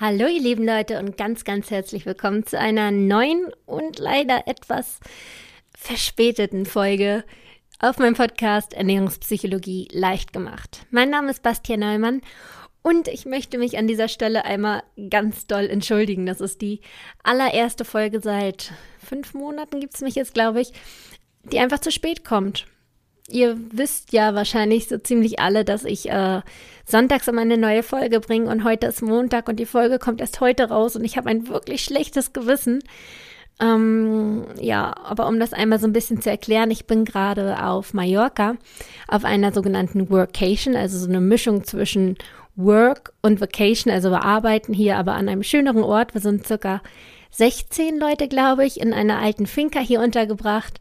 Hallo ihr lieben Leute und ganz, ganz herzlich willkommen zu einer neuen und leider etwas verspäteten Folge auf meinem Podcast Ernährungspsychologie leicht gemacht. Mein Name ist Bastian Neumann und ich möchte mich an dieser Stelle einmal ganz doll entschuldigen. Das ist die allererste Folge seit fünf Monaten, gibt es mich jetzt, glaube ich, die einfach zu spät kommt ihr wisst ja wahrscheinlich so ziemlich alle, dass ich äh, sonntags immer eine neue Folge bringe und heute ist Montag und die Folge kommt erst heute raus und ich habe ein wirklich schlechtes Gewissen. Ähm, ja, aber um das einmal so ein bisschen zu erklären, ich bin gerade auf Mallorca auf einer sogenannten Workation, also so eine Mischung zwischen Work und Vacation, also wir arbeiten hier aber an einem schöneren Ort. Wir sind circa 16 Leute, glaube ich, in einer alten Finca hier untergebracht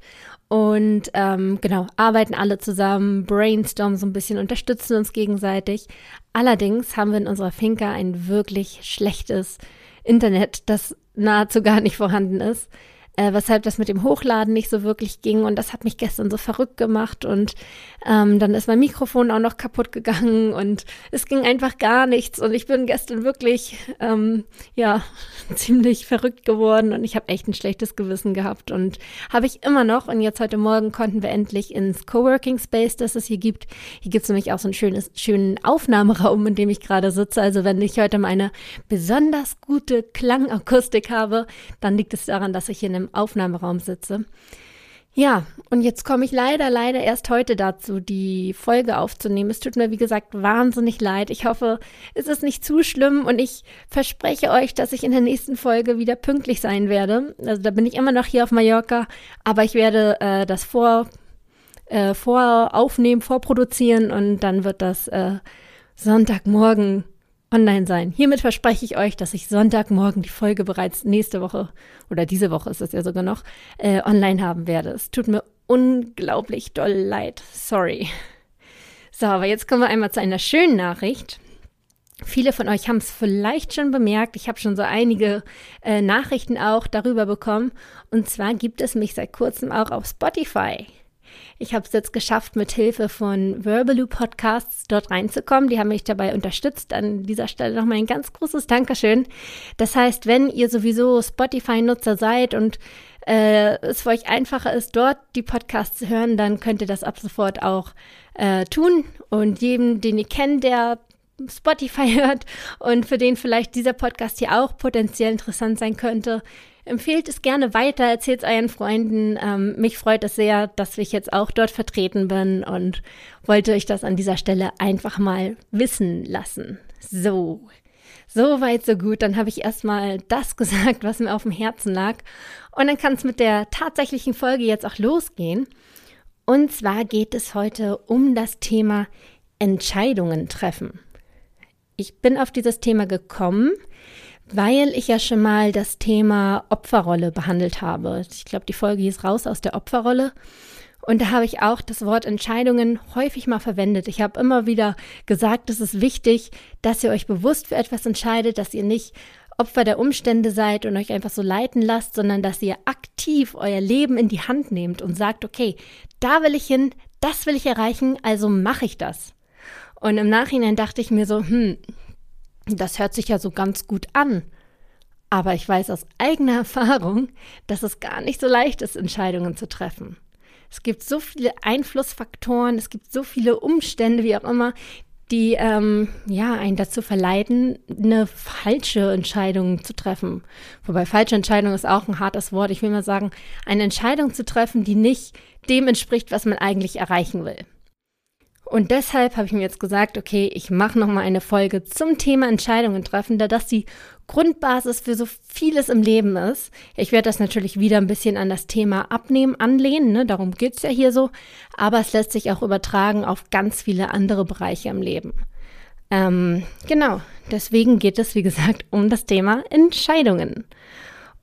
und ähm, genau, arbeiten alle zusammen, brainstormen so ein bisschen, unterstützen uns gegenseitig. Allerdings haben wir in unserer Finca ein wirklich schlechtes Internet, das nahezu gar nicht vorhanden ist äh, weshalb das mit dem Hochladen nicht so wirklich ging. Und das hat mich gestern so verrückt gemacht. Und ähm, dann ist mein Mikrofon auch noch kaputt gegangen und es ging einfach gar nichts. Und ich bin gestern wirklich, ähm, ja, ziemlich verrückt geworden und ich habe echt ein schlechtes Gewissen gehabt. Und habe ich immer noch. Und jetzt heute Morgen konnten wir endlich ins Coworking Space, das es hier gibt. Hier gibt es nämlich auch so einen schönes, schönen Aufnahmeraum, in dem ich gerade sitze. Also wenn ich heute meine besonders gute Klangakustik habe, dann liegt es daran, dass ich hier in einem Aufnahmeraum sitze. Ja, und jetzt komme ich leider, leider erst heute dazu, die Folge aufzunehmen. Es tut mir, wie gesagt, wahnsinnig leid. Ich hoffe, es ist nicht zu schlimm und ich verspreche euch, dass ich in der nächsten Folge wieder pünktlich sein werde. Also da bin ich immer noch hier auf Mallorca, aber ich werde äh, das vor, äh, vor aufnehmen, vorproduzieren und dann wird das äh, Sonntagmorgen online sein. Hiermit verspreche ich euch, dass ich Sonntagmorgen die Folge bereits nächste Woche oder diese Woche ist es ja sogar noch äh, online haben werde. Es tut mir unglaublich doll leid. Sorry. So, aber jetzt kommen wir einmal zu einer schönen Nachricht. Viele von euch haben es vielleicht schon bemerkt. Ich habe schon so einige äh, Nachrichten auch darüber bekommen. Und zwar gibt es mich seit kurzem auch auf Spotify. Ich habe es jetzt geschafft, mit Hilfe von Verbaloo Podcasts dort reinzukommen. Die haben mich dabei unterstützt. An dieser Stelle nochmal ein ganz großes Dankeschön. Das heißt, wenn ihr sowieso Spotify-Nutzer seid und äh, es für euch einfacher ist, dort die Podcasts zu hören, dann könnt ihr das ab sofort auch äh, tun. Und jedem, den ihr kennt, der Spotify hört und für den vielleicht dieser Podcast hier auch potenziell interessant sein könnte, Empfehlt es gerne weiter, erzählt es euren Freunden. Ähm, mich freut es sehr, dass ich jetzt auch dort vertreten bin und wollte euch das an dieser Stelle einfach mal wissen lassen. So. So weit, so gut. Dann habe ich erstmal das gesagt, was mir auf dem Herzen lag. Und dann kann es mit der tatsächlichen Folge jetzt auch losgehen. Und zwar geht es heute um das Thema Entscheidungen treffen. Ich bin auf dieses Thema gekommen, weil ich ja schon mal das Thema Opferrolle behandelt habe. Ich glaube, die Folge hieß raus aus der Opferrolle. Und da habe ich auch das Wort Entscheidungen häufig mal verwendet. Ich habe immer wieder gesagt, es ist wichtig, dass ihr euch bewusst für etwas entscheidet, dass ihr nicht Opfer der Umstände seid und euch einfach so leiten lasst, sondern dass ihr aktiv euer Leben in die Hand nehmt und sagt, okay, da will ich hin, das will ich erreichen, also mache ich das. Und im Nachhinein dachte ich mir so, hm, das hört sich ja so ganz gut an. Aber ich weiß aus eigener Erfahrung, dass es gar nicht so leicht ist, Entscheidungen zu treffen. Es gibt so viele Einflussfaktoren, es gibt so viele Umstände, wie auch immer, die ähm, ja einen dazu verleiten, eine falsche Entscheidung zu treffen. Wobei falsche Entscheidung ist auch ein hartes Wort. Ich will mal sagen, eine Entscheidung zu treffen, die nicht dem entspricht, was man eigentlich erreichen will. Und deshalb habe ich mir jetzt gesagt, okay, ich mache noch mal eine Folge zum Thema Entscheidungen treffen, da das die Grundbasis für so vieles im Leben ist. Ich werde das natürlich wieder ein bisschen an das Thema Abnehmen anlehnen, ne? darum geht's ja hier so, aber es lässt sich auch übertragen auf ganz viele andere Bereiche im Leben. Ähm, genau, deswegen geht es, wie gesagt, um das Thema Entscheidungen.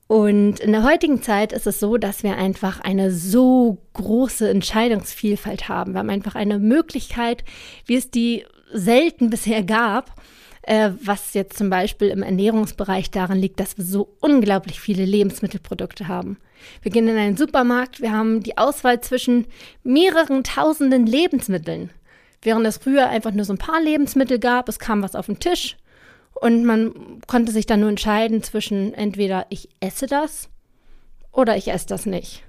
Und in der heutigen Zeit ist es so, dass wir einfach eine so große Entscheidungsvielfalt haben. Wir haben einfach eine Möglichkeit, wie es die selten bisher gab, äh, was jetzt zum Beispiel im Ernährungsbereich darin liegt, dass wir so unglaublich viele Lebensmittelprodukte haben. Wir gehen in einen Supermarkt, wir haben die Auswahl zwischen mehreren tausenden Lebensmitteln. Während es früher einfach nur so ein paar Lebensmittel gab, es kam was auf den Tisch Und man konnte sich dann nur entscheiden zwischen entweder ich esse das oder ich esse das nicht.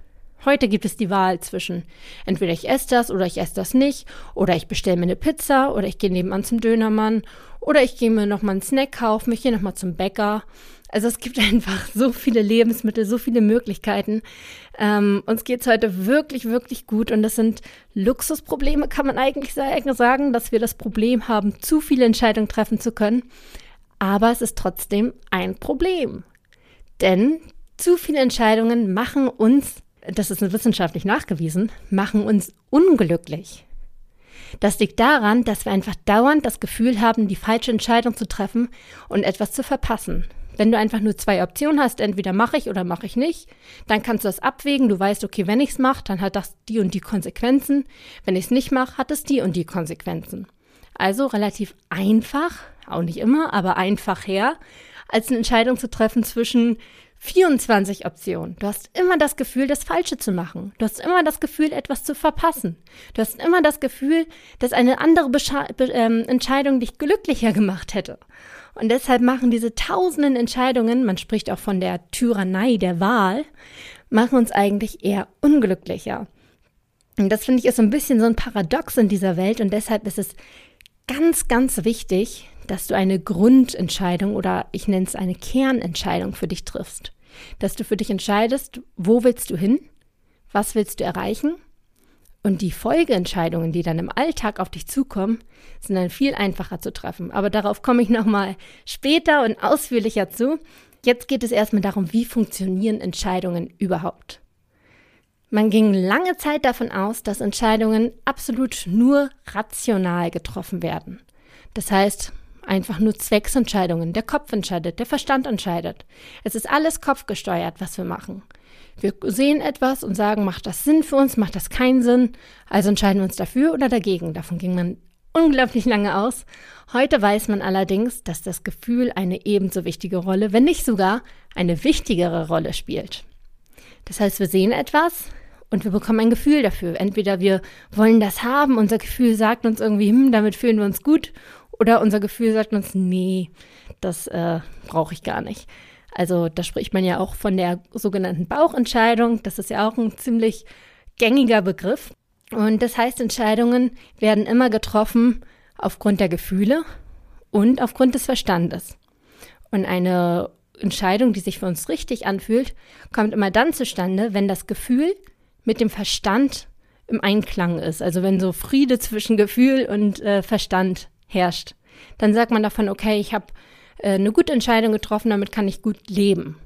Heute gibt es die Wahl zwischen entweder ich esse das oder ich esse das nicht oder ich bestelle mir eine Pizza oder ich gehe nebenan zum Dönermann oder ich gehe mir nochmal einen Snack kaufen, ich gehe nochmal zum Bäcker. Also es gibt einfach so viele Lebensmittel, so viele Möglichkeiten. Ähm, uns geht es heute wirklich, wirklich gut und das sind Luxusprobleme, kann man eigentlich sagen, dass wir das Problem haben, zu viele Entscheidungen treffen zu können. Aber es ist trotzdem ein Problem. Denn zu viele Entscheidungen machen uns das ist wissenschaftlich nachgewiesen, machen uns unglücklich. Das liegt daran, dass wir einfach dauernd das Gefühl haben, die falsche Entscheidung zu treffen und etwas zu verpassen. Wenn du einfach nur zwei Optionen hast, entweder mache ich oder mache ich nicht, dann kannst du das abwägen. Du weißt, okay, wenn ich es mache, dann hat das die und die Konsequenzen. Wenn ich es nicht mache, hat es die und die Konsequenzen. Also relativ einfach, auch nicht immer, aber einfach her, als eine Entscheidung zu treffen zwischen 24 Optionen. Du hast immer das Gefühl, das Falsche zu machen. Du hast immer das Gefühl, etwas zu verpassen. Du hast immer das Gefühl, dass eine andere Bescha Be ähm, Entscheidung dich glücklicher gemacht hätte. Und deshalb machen diese tausenden Entscheidungen, man spricht auch von der Tyrannei der Wahl, machen uns eigentlich eher unglücklicher. Und das finde ich ist so ein bisschen so ein Paradox in dieser Welt und deshalb ist es ganz, ganz wichtig, dass du eine Grundentscheidung oder ich nenne es eine Kernentscheidung für dich triffst. Dass du für dich entscheidest, wo willst du hin, was willst du erreichen und die Folgeentscheidungen, die dann im Alltag auf dich zukommen, sind dann viel einfacher zu treffen. Aber darauf komme ich nochmal später und ausführlicher zu. Jetzt geht es erstmal darum, wie funktionieren Entscheidungen überhaupt. Man ging lange Zeit davon aus, dass Entscheidungen absolut nur rational getroffen werden. Das heißt, einfach nur Zwecksentscheidungen. Der Kopf entscheidet, der Verstand entscheidet. Es ist alles kopfgesteuert, was wir machen. Wir sehen etwas und sagen, macht das Sinn für uns, macht das keinen Sinn, also entscheiden wir uns dafür oder dagegen. Davon ging man unglaublich lange aus. Heute weiß man allerdings, dass das Gefühl eine ebenso wichtige Rolle, wenn nicht sogar eine wichtigere Rolle spielt. Das heißt, wir sehen etwas und wir bekommen ein Gefühl dafür. Entweder wir wollen das haben, unser Gefühl sagt uns irgendwie, hm, damit fühlen wir uns gut, oder unser Gefühl sagt uns, nee, das äh, brauche ich gar nicht. Also da spricht man ja auch von der sogenannten Bauchentscheidung. Das ist ja auch ein ziemlich gängiger Begriff. Und das heißt, Entscheidungen werden immer getroffen aufgrund der Gefühle und aufgrund des Verstandes. Und eine Entscheidung, die sich für uns richtig anfühlt, kommt immer dann zustande, wenn das Gefühl mit dem Verstand im Einklang ist. Also wenn so Friede zwischen Gefühl und äh, Verstand herrscht. Dann sagt man davon, okay, ich habe äh, eine gute Entscheidung getroffen, damit kann ich gut leben.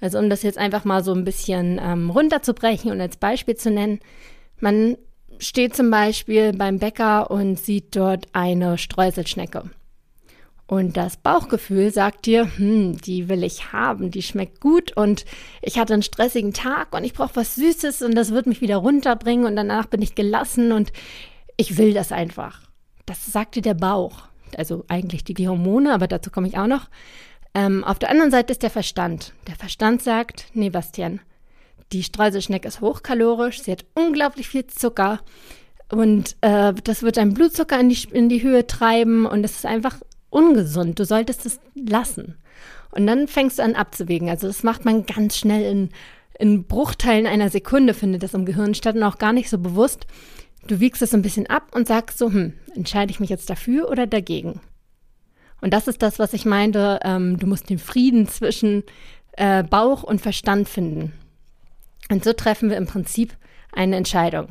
Also um das jetzt einfach mal so ein bisschen ähm, runterzubrechen und als Beispiel zu nennen, man steht zum Beispiel beim Bäcker und sieht dort eine Streuselschnecke. Und das Bauchgefühl sagt dir, hm, die will ich haben, die schmeckt gut und ich hatte einen stressigen Tag und ich brauche was Süßes und das wird mich wieder runterbringen und danach bin ich gelassen und ich will das einfach. Das sagt dir der Bauch. Also eigentlich die, die Hormone, aber dazu komme ich auch noch. Ähm, auf der anderen Seite ist der Verstand. Der Verstand sagt, nee, Bastian, die Streuselschnecke ist hochkalorisch, sie hat unglaublich viel Zucker und äh, das wird deinen Blutzucker in die, in die Höhe treiben und es ist einfach ungesund. Du solltest es lassen. Und dann fängst du an abzuwägen. Also das macht man ganz schnell in, in Bruchteilen einer Sekunde, findet das im Gehirn statt und auch gar nicht so bewusst. Du wiegst es ein bisschen ab und sagst so, hm, entscheide ich mich jetzt dafür oder dagegen? Und das ist das, was ich meinte, ähm, du musst den Frieden zwischen äh, Bauch und Verstand finden. Und so treffen wir im Prinzip eine Entscheidung.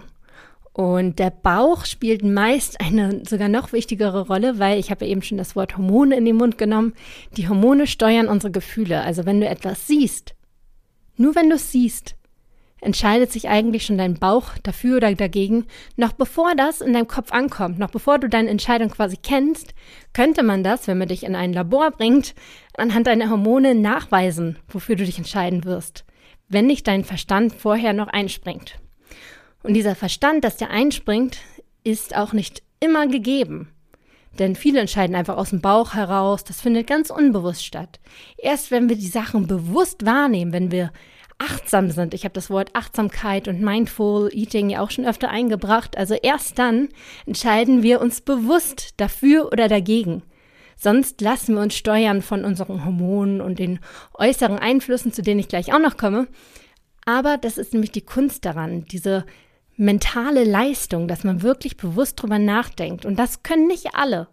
Und der Bauch spielt meist eine sogar noch wichtigere Rolle, weil ich habe eben schon das Wort Hormone in den Mund genommen. Die Hormone steuern unsere Gefühle. Also wenn du etwas siehst, nur wenn du es siehst, entscheidet sich eigentlich schon dein Bauch dafür oder dagegen. Noch bevor das in deinem Kopf ankommt, noch bevor du deine Entscheidung quasi kennst, könnte man das, wenn man dich in ein Labor bringt, anhand deiner Hormone nachweisen, wofür du dich entscheiden wirst, wenn nicht dein Verstand vorher noch einspringt. Und dieser Verstand, dass der einspringt, ist auch nicht immer gegeben. Denn viele entscheiden einfach aus dem Bauch heraus. Das findet ganz unbewusst statt. Erst wenn wir die Sachen bewusst wahrnehmen, wenn wir achtsam sind. Ich habe das Wort Achtsamkeit und Mindful Eating ja auch schon öfter eingebracht. Also erst dann entscheiden wir uns bewusst dafür oder dagegen. Sonst lassen wir uns steuern von unseren Hormonen und den äußeren Einflüssen, zu denen ich gleich auch noch komme. Aber das ist nämlich die Kunst daran, diese mentale Leistung, dass man wirklich bewusst drüber nachdenkt. Und das können nicht alle.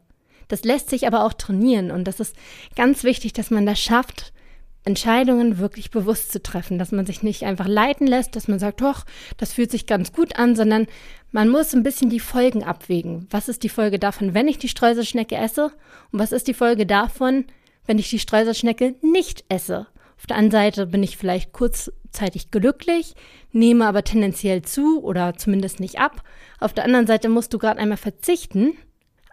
Das lässt sich aber auch trainieren. Und das ist ganz wichtig, dass man das schafft, Entscheidungen wirklich bewusst zu treffen, dass man sich nicht einfach leiten lässt, dass man sagt, doch, das fühlt sich ganz gut an, sondern man muss ein bisschen die Folgen abwägen. Was ist die Folge davon, wenn ich die Streuselschnecke esse? Und was ist die Folge davon, wenn ich die Streuselschnecke nicht esse? Auf der einen Seite bin ich vielleicht kurzzeitig glücklich, nehme aber tendenziell zu oder zumindest nicht ab. Auf der anderen Seite musst du gerade einmal verzichten,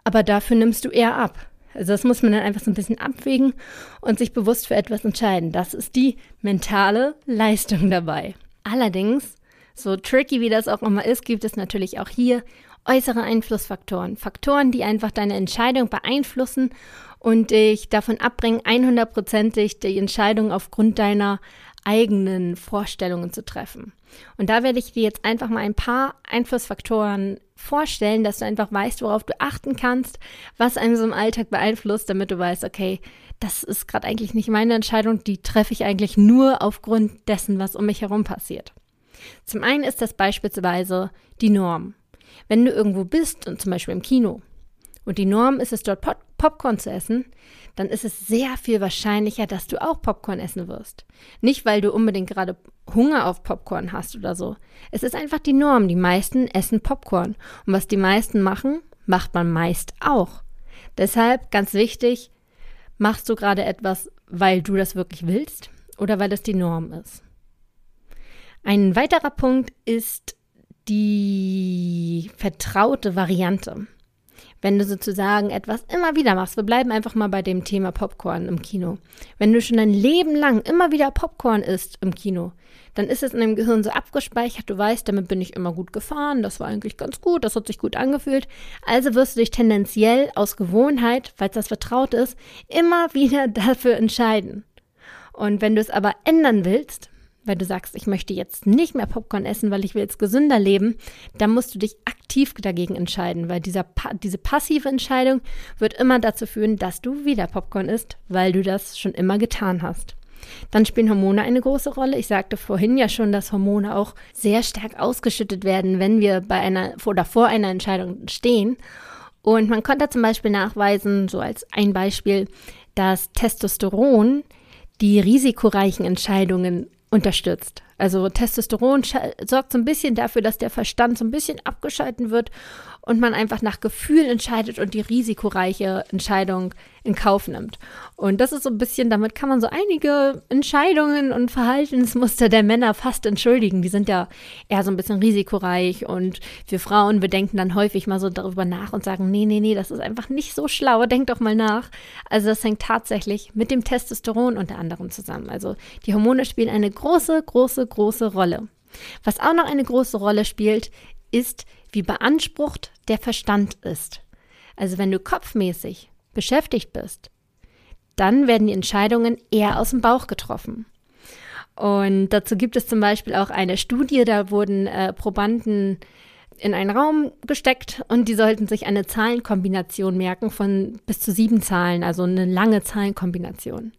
aber dafür nimmst du eher ab. Also das muss man dann einfach so ein bisschen abwägen und sich bewusst für etwas entscheiden. Das ist die mentale Leistung dabei. Allerdings, so tricky wie das auch immer ist, gibt es natürlich auch hier äußere Einflussfaktoren. Faktoren, die einfach deine Entscheidung beeinflussen und dich davon abbringen, 100%ig die Entscheidung aufgrund deiner eigenen Vorstellungen zu treffen. Und da werde ich dir jetzt einfach mal ein paar Einflussfaktoren vorstellen, dass du einfach weißt, worauf du achten kannst, was einem so im Alltag beeinflusst, damit du weißt, okay, das ist gerade eigentlich nicht meine Entscheidung, die treffe ich eigentlich nur aufgrund dessen, was um mich herum passiert. Zum einen ist das beispielsweise die Norm. Wenn du irgendwo bist und zum Beispiel im Kino und die Norm ist es dort Popcorn zu essen, dann ist es sehr viel wahrscheinlicher, dass du auch Popcorn essen wirst. Nicht, weil du unbedingt gerade Hunger auf Popcorn hast oder so. Es ist einfach die Norm. Die meisten essen Popcorn. Und was die meisten machen, macht man meist auch. Deshalb ganz wichtig, machst du gerade etwas, weil du das wirklich willst oder weil das die Norm ist. Ein weiterer Punkt ist die vertraute Variante wenn du sozusagen etwas immer wieder machst, wir bleiben einfach mal bei dem Thema Popcorn im Kino. Wenn du schon dein Leben lang immer wieder Popcorn isst im Kino, dann ist es in deinem Gehirn so abgespeichert, du weißt, damit bin ich immer gut gefahren, das war eigentlich ganz gut, das hat sich gut angefühlt. Also wirst du dich tendenziell aus Gewohnheit, weil das vertraut ist, immer wieder dafür entscheiden. Und wenn du es aber ändern willst, weil du sagst, ich möchte jetzt nicht mehr Popcorn essen, weil ich will jetzt gesünder leben, dann musst du dich aktiv dagegen entscheiden, weil dieser, diese passive Entscheidung wird immer dazu führen, dass du wieder Popcorn isst, weil du das schon immer getan hast. Dann spielen Hormone eine große Rolle. Ich sagte vorhin ja schon, dass Hormone auch sehr stark ausgeschüttet werden, wenn wir bei einer oder vor einer Entscheidung stehen. Und man konnte zum Beispiel nachweisen, so als ein Beispiel, dass Testosteron die risikoreichen Entscheidungen unterstützt. Also Testosteron sorgt so ein bisschen dafür, dass der Verstand so ein bisschen abgeschalten wird und man einfach nach Gefühl entscheidet und die risikoreiche Entscheidung in Kauf nimmt. Und das ist so ein bisschen, damit kann man so einige Entscheidungen und Verhaltensmuster der Männer fast entschuldigen. Die sind ja eher so ein bisschen risikoreich und wir Frauen, wir denken dann häufig mal so darüber nach und sagen, nee, nee, nee, das ist einfach nicht so schlau, denk doch mal nach. Also das hängt tatsächlich mit dem Testosteron unter anderem zusammen. Also die Hormone spielen eine große, große, große Rolle. Was auch noch eine große Rolle spielt, ist, wie beansprucht der Verstand ist. Also wenn du kopfmäßig beschäftigt bist, dann werden die Entscheidungen eher aus dem Bauch getroffen. Und dazu gibt es zum Beispiel auch eine Studie, da wurden äh, Probanden in einen Raum gesteckt und die sollten sich eine Zahlenkombination merken von bis zu sieben Zahlen, also eine lange Zahlenkombination.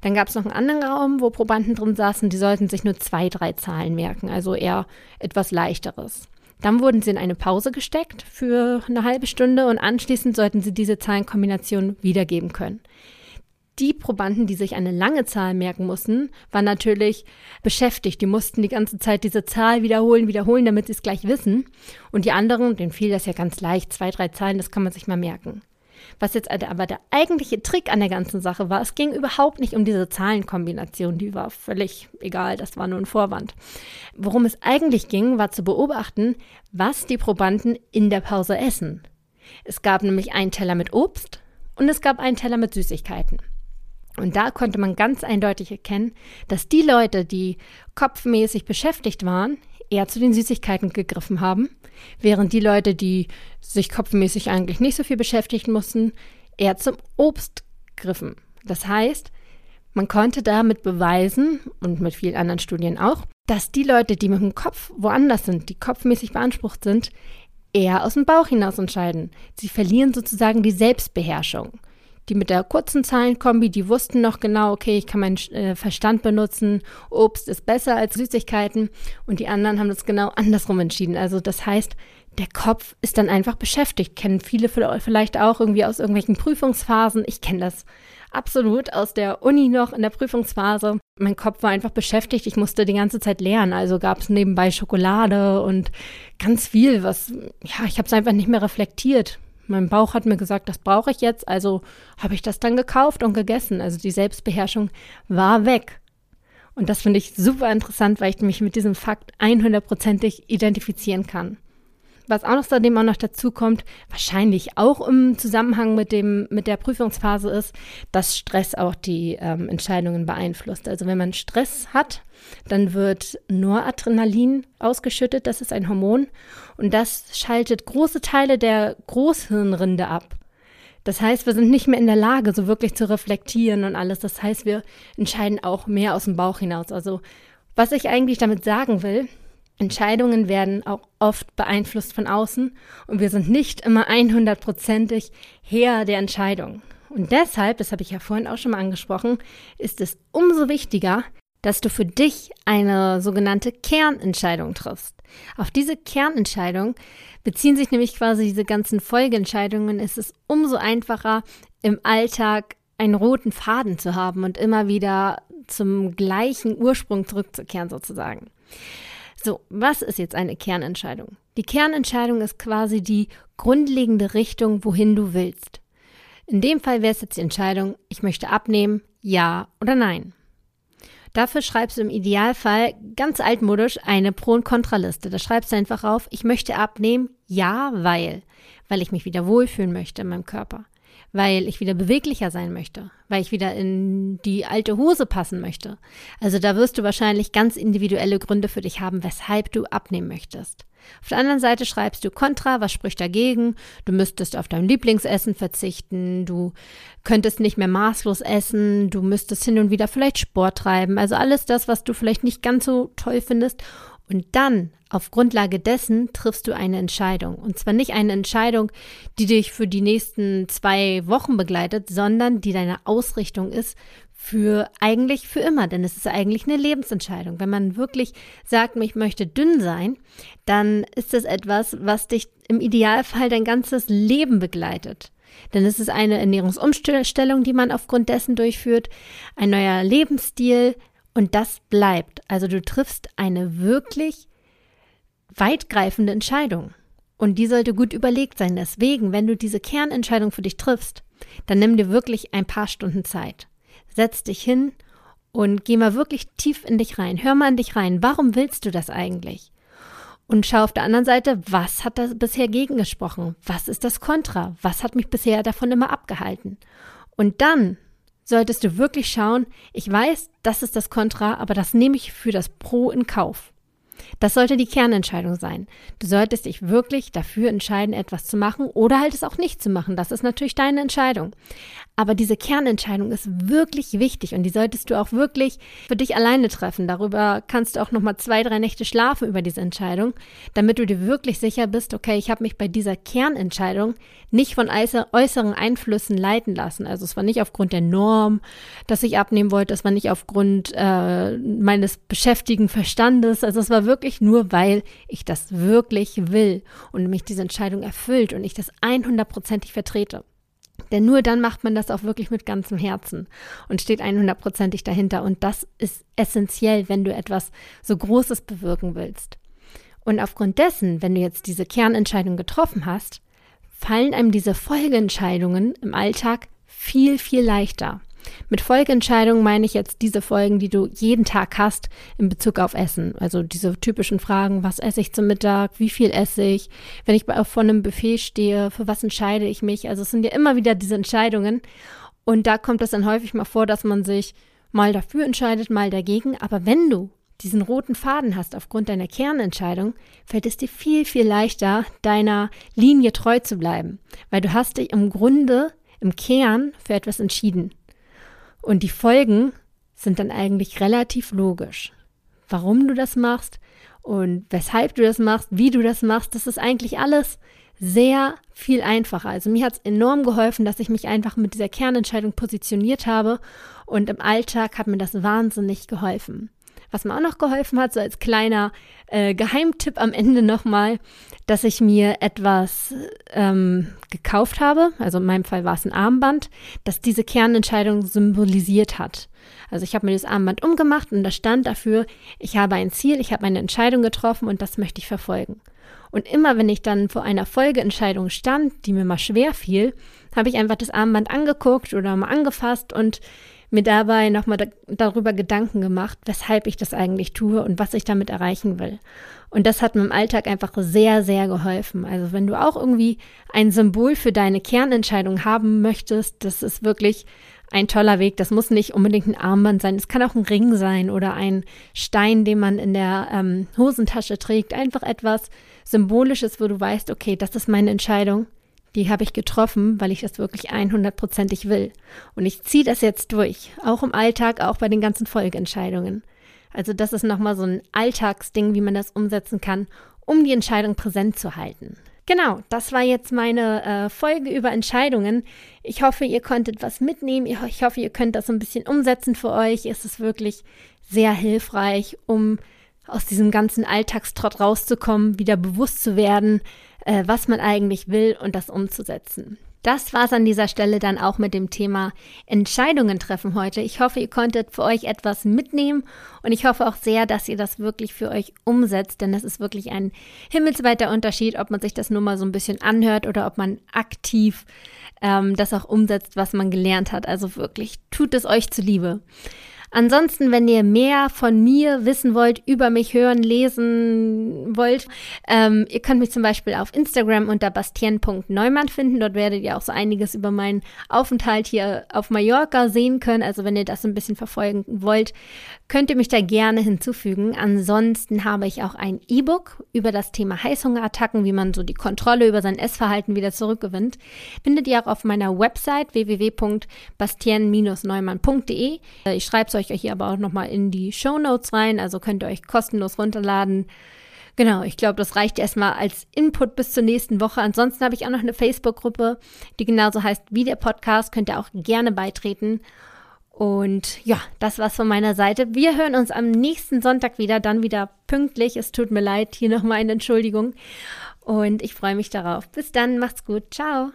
Dann gab es noch einen anderen Raum, wo Probanden drin saßen, die sollten sich nur zwei, drei Zahlen merken, also eher etwas leichteres. Dann wurden sie in eine Pause gesteckt für eine halbe Stunde und anschließend sollten sie diese Zahlenkombination wiedergeben können. Die Probanden, die sich eine lange Zahl merken mussten, waren natürlich beschäftigt. Die mussten die ganze Zeit diese Zahl wiederholen, wiederholen, damit sie es gleich wissen. Und die anderen, denen fiel das ja ganz leicht, zwei, drei Zahlen, das kann man sich mal merken. Was jetzt aber der eigentliche Trick an der ganzen Sache war, es ging überhaupt nicht um diese Zahlenkombination, die war völlig egal, das war nur ein Vorwand. Worum es eigentlich ging, war zu beobachten, was die Probanden in der Pause essen. Es gab nämlich einen Teller mit Obst und es gab einen Teller mit Süßigkeiten. Und da konnte man ganz eindeutig erkennen, dass die Leute, die kopfmäßig beschäftigt waren, eher zu den Süßigkeiten gegriffen haben, während die Leute, die sich kopfmäßig eigentlich nicht so viel beschäftigen mussten, eher zum Obst griffen. Das heißt, man konnte damit beweisen, und mit vielen anderen Studien auch, dass die Leute, die mit dem Kopf woanders sind, die kopfmäßig beansprucht sind, eher aus dem Bauch hinaus entscheiden. Sie verlieren sozusagen die Selbstbeherrschung. Die mit der kurzen Zahlenkombi, die wussten noch genau, okay, ich kann meinen äh, Verstand benutzen, Obst ist besser als Süßigkeiten. Und die anderen haben das genau andersrum entschieden. Also das heißt, der Kopf ist dann einfach beschäftigt. Kennen viele vielleicht auch irgendwie aus irgendwelchen Prüfungsphasen. Ich kenne das absolut aus der Uni noch in der Prüfungsphase. Mein Kopf war einfach beschäftigt. Ich musste die ganze Zeit lernen. Also gab es nebenbei Schokolade und ganz viel, was, ja, ich habe es einfach nicht mehr reflektiert. Mein Bauch hat mir gesagt, das brauche ich jetzt. Also habe ich das dann gekauft und gegessen. Also die Selbstbeherrschung war weg. Und das finde ich super interessant, weil ich mich mit diesem Fakt 100%ig identifizieren kann. Was auch noch seitdem auch noch dazu kommt, wahrscheinlich auch im Zusammenhang mit dem mit der Prüfungsphase ist, dass Stress auch die ähm, Entscheidungen beeinflusst. Also wenn man Stress hat, dann wird Noradrenalin ausgeschüttet, das ist ein Hormon und das schaltet große Teile der Großhirnrinde ab. Das heißt, wir sind nicht mehr in der Lage, so wirklich zu reflektieren und alles. Das heißt, wir entscheiden auch mehr aus dem Bauch hinaus. Also was ich eigentlich damit sagen will, Entscheidungen werden auch oft beeinflusst von außen und wir sind nicht immer 100%ig Herr der Entscheidung. Und deshalb, das habe ich ja vorhin auch schon mal angesprochen, ist es umso wichtiger, dass du für dich eine sogenannte Kernentscheidung triffst. Auf diese Kernentscheidung beziehen sich nämlich quasi diese ganzen Folgeentscheidungen. Es ist umso einfacher, im Alltag einen roten Faden zu haben und immer wieder zum gleichen Ursprung zurückzukehren sozusagen. So, was ist jetzt eine Kernentscheidung? Die Kernentscheidung ist quasi die grundlegende Richtung, wohin du willst. In dem Fall wäre es jetzt die Entscheidung, ich möchte abnehmen, ja oder nein. Dafür schreibst du im Idealfall ganz altmodisch eine Pro- und Kontraliste. Da schreibst du einfach auf, ich möchte abnehmen, ja, weil, weil ich mich wieder wohlfühlen möchte in meinem Körper weil ich wieder beweglicher sein möchte, weil ich wieder in die alte Hose passen möchte. Also da wirst du wahrscheinlich ganz individuelle Gründe für dich haben, weshalb du abnehmen möchtest. Auf der anderen Seite schreibst du Kontra, was spricht dagegen? Du müsstest auf dein Lieblingsessen verzichten, du könntest nicht mehr maßlos essen, du müsstest hin und wieder vielleicht Sport treiben, also alles das, was du vielleicht nicht ganz so toll findest. Und dann auf Grundlage dessen triffst du eine Entscheidung. Und zwar nicht eine Entscheidung, die dich für die nächsten zwei Wochen begleitet, sondern die deine Ausrichtung ist für eigentlich für immer. Denn es ist eigentlich eine Lebensentscheidung. Wenn man wirklich sagt, ich möchte dünn sein, dann ist das etwas, was dich im Idealfall dein ganzes Leben begleitet. Denn es ist eine Ernährungsumstellung, die man aufgrund dessen durchführt, ein neuer Lebensstil und das bleibt. Also du triffst eine wirklich weitgreifende Entscheidung. Und die sollte gut überlegt sein. Deswegen, wenn du diese Kernentscheidung für dich triffst, dann nimm dir wirklich ein paar Stunden Zeit. Setz dich hin und geh mal wirklich tief in dich rein. Hör mal in dich rein. Warum willst du das eigentlich? Und schau auf der anderen Seite, was hat da bisher gegengesprochen? Was ist das Kontra? Was hat mich bisher davon immer abgehalten? Und dann solltest du wirklich schauen, ich weiß, das ist das Kontra, aber das nehme ich für das Pro in Kauf. Das sollte die Kernentscheidung sein. Du solltest dich wirklich dafür entscheiden, etwas zu machen oder halt es auch nicht zu machen. Das ist natürlich deine Entscheidung. Aber diese Kernentscheidung ist wirklich wichtig und die solltest du auch wirklich für dich alleine treffen. Darüber kannst du auch noch mal zwei, drei Nächte schlafen über diese Entscheidung, damit du dir wirklich sicher bist, okay, ich habe mich bei dieser Kernentscheidung nicht von äußeren Einflüssen leiten lassen. Also es war nicht aufgrund der Norm, dass ich abnehmen wollte, es war nicht aufgrund äh, meines beschäftigten Verstandes. Also es war wirklich nur, weil ich das wirklich will und mich diese Entscheidung erfüllt und ich das 100%ig vertrete. Denn nur dann macht man das auch wirklich mit ganzem Herzen und steht 100%ig dahinter. Und das ist essentiell, wenn du etwas so Großes bewirken willst. Und aufgrund dessen, wenn du jetzt diese Kernentscheidung getroffen hast, fallen einem diese Folgeentscheidungen im Alltag viel, viel leichter. Mit Folgeentscheidungen meine ich jetzt diese Folgen, die du jeden Tag hast in Bezug auf Essen. Also diese typischen Fragen, was esse ich zum Mittag, wie viel esse ich, wenn ich vor einem Buffet stehe, für was entscheide ich mich. Also es sind ja immer wieder diese Entscheidungen. Und da kommt es dann häufig mal vor, dass man sich mal dafür entscheidet, mal dagegen. Aber wenn du diesen roten Faden hast aufgrund deiner Kernentscheidung, fällt es dir viel, viel leichter, deiner Linie treu zu bleiben, weil du hast dich im Grunde, im Kern für etwas entschieden. Und die Folgen sind dann eigentlich relativ logisch. Warum du das machst und weshalb du das machst, wie du das machst, das ist eigentlich alles sehr viel einfacher. Also mir hat es enorm geholfen, dass ich mich einfach mit dieser Kernentscheidung positioniert habe und im Alltag hat mir das wahnsinnig geholfen. Was mir auch noch geholfen hat, so als kleiner äh, Geheimtipp am Ende nochmal, dass ich mir etwas ähm, gekauft habe, also in meinem Fall war es ein Armband, das diese Kernentscheidung symbolisiert hat. Also ich habe mir das Armband umgemacht und da stand dafür, ich habe ein Ziel, ich habe eine Entscheidung getroffen und das möchte ich verfolgen. Und immer wenn ich dann vor einer Folgeentscheidung stand, die mir mal schwer fiel, habe ich einfach das Armband angeguckt oder mal angefasst und mir dabei nochmal da, darüber Gedanken gemacht, weshalb ich das eigentlich tue und was ich damit erreichen will. Und das hat mir im Alltag einfach sehr, sehr geholfen. Also wenn du auch irgendwie ein Symbol für deine Kernentscheidung haben möchtest, das ist wirklich ein toller Weg. Das muss nicht unbedingt ein Armband sein. Es kann auch ein Ring sein oder ein Stein, den man in der ähm, Hosentasche trägt. Einfach etwas Symbolisches, wo du weißt, okay, das ist meine Entscheidung die habe ich getroffen, weil ich das wirklich 100%ig will. Und ich ziehe das jetzt durch, auch im Alltag, auch bei den ganzen Folgeentscheidungen. Also das ist nochmal so ein Alltagsding, wie man das umsetzen kann, um die Entscheidung präsent zu halten. Genau, das war jetzt meine äh, Folge über Entscheidungen. Ich hoffe, ihr konntet was mitnehmen. Ich hoffe, ihr könnt das so ein bisschen umsetzen für euch. Es ist wirklich sehr hilfreich, um aus diesem ganzen Alltagstrott rauszukommen, wieder bewusst zu werden, äh, was man eigentlich will und das umzusetzen. Das war's an dieser Stelle dann auch mit dem Thema Entscheidungen treffen heute. Ich hoffe, ihr konntet für euch etwas mitnehmen und ich hoffe auch sehr, dass ihr das wirklich für euch umsetzt, denn das ist wirklich ein himmelsweiter Unterschied, ob man sich das nur mal so ein bisschen anhört oder ob man aktiv ähm, das auch umsetzt, was man gelernt hat. Also wirklich, tut es euch zuliebe. Ansonsten, wenn ihr mehr von mir wissen wollt, über mich hören, lesen wollt, ähm, ihr könnt mich zum Beispiel auf Instagram unter bastien.neumann finden. Dort werdet ihr auch so einiges über meinen Aufenthalt hier auf Mallorca sehen können. Also wenn ihr das ein bisschen verfolgen wollt, könnt ihr mich da gerne hinzufügen. Ansonsten habe ich auch ein E-Book über das Thema Heißhungerattacken, wie man so die Kontrolle über sein Essverhalten wieder zurückgewinnt. Findet ihr auch auf meiner Website www.bastien-neumann.de. Ich schreibe es euch hier aber auch nochmal in die Show Notes rein, also könnt ihr euch kostenlos runterladen. Genau, ich glaube, das reicht erstmal als Input bis zur nächsten Woche. Ansonsten habe ich auch noch eine Facebook-Gruppe, die genauso heißt wie der Podcast. Könnt ihr auch gerne beitreten. Und ja, das war's von meiner Seite. Wir hören uns am nächsten Sonntag wieder, dann wieder pünktlich. Es tut mir leid, hier nochmal eine Entschuldigung. Und ich freue mich darauf. Bis dann, macht's gut. Ciao.